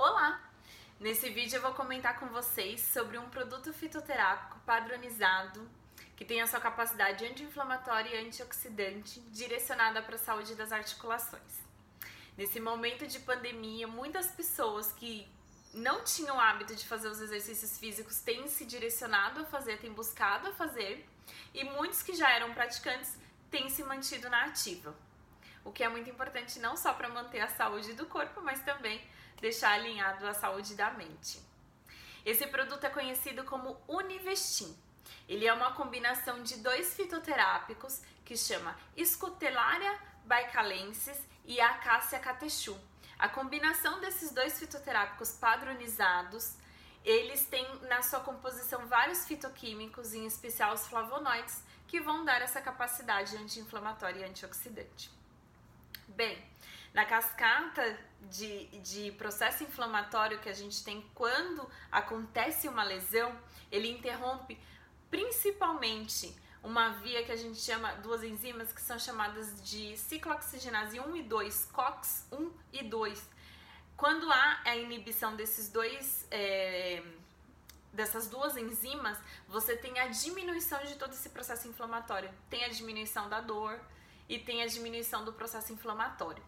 Olá! Nesse vídeo eu vou comentar com vocês sobre um produto fitoterápico padronizado que tem a sua capacidade anti-inflamatória e antioxidante direcionada para a saúde das articulações. Nesse momento de pandemia, muitas pessoas que não tinham o hábito de fazer os exercícios físicos têm se direcionado a fazer, têm buscado a fazer, e muitos que já eram praticantes têm se mantido na ativa. O que é muito importante não só para manter a saúde do corpo, mas também deixar alinhado a saúde da mente. Esse produto é conhecido como Univestim. Ele é uma combinação de dois fitoterápicos que chama Scutellaria baicalensis e Acacia catechu. A combinação desses dois fitoterápicos padronizados, eles têm na sua composição vários fitoquímicos, em especial os flavonoides, que vão dar essa capacidade anti-inflamatória e antioxidante. Bem, na cascata de, de processo inflamatório que a gente tem quando acontece uma lesão, ele interrompe principalmente uma via que a gente chama, duas enzimas que são chamadas de ciclooxigenase 1 e 2, COX 1 e 2. Quando há a inibição desses dois, é, dessas duas enzimas, você tem a diminuição de todo esse processo inflamatório. Tem a diminuição da dor e tem a diminuição do processo inflamatório.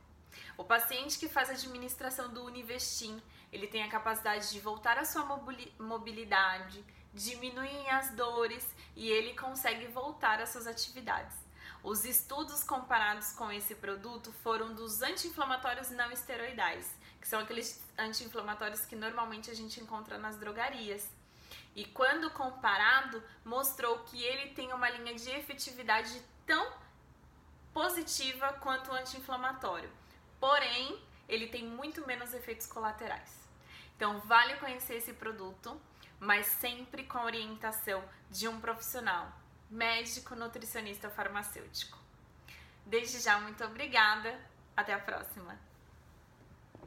O paciente que faz a administração do Univestim, ele tem a capacidade de voltar à sua mobilidade, diminuir as dores e ele consegue voltar às suas atividades. Os estudos comparados com esse produto foram dos anti-inflamatórios não esteroidais, que são aqueles anti-inflamatórios que normalmente a gente encontra nas drogarias. E quando comparado, mostrou que ele tem uma linha de efetividade tão positiva quanto anti-inflamatório. Porém, ele tem muito menos efeitos colaterais. Então, vale conhecer esse produto, mas sempre com a orientação de um profissional, médico, nutricionista, farmacêutico. Desde já, muito obrigada. Até a próxima.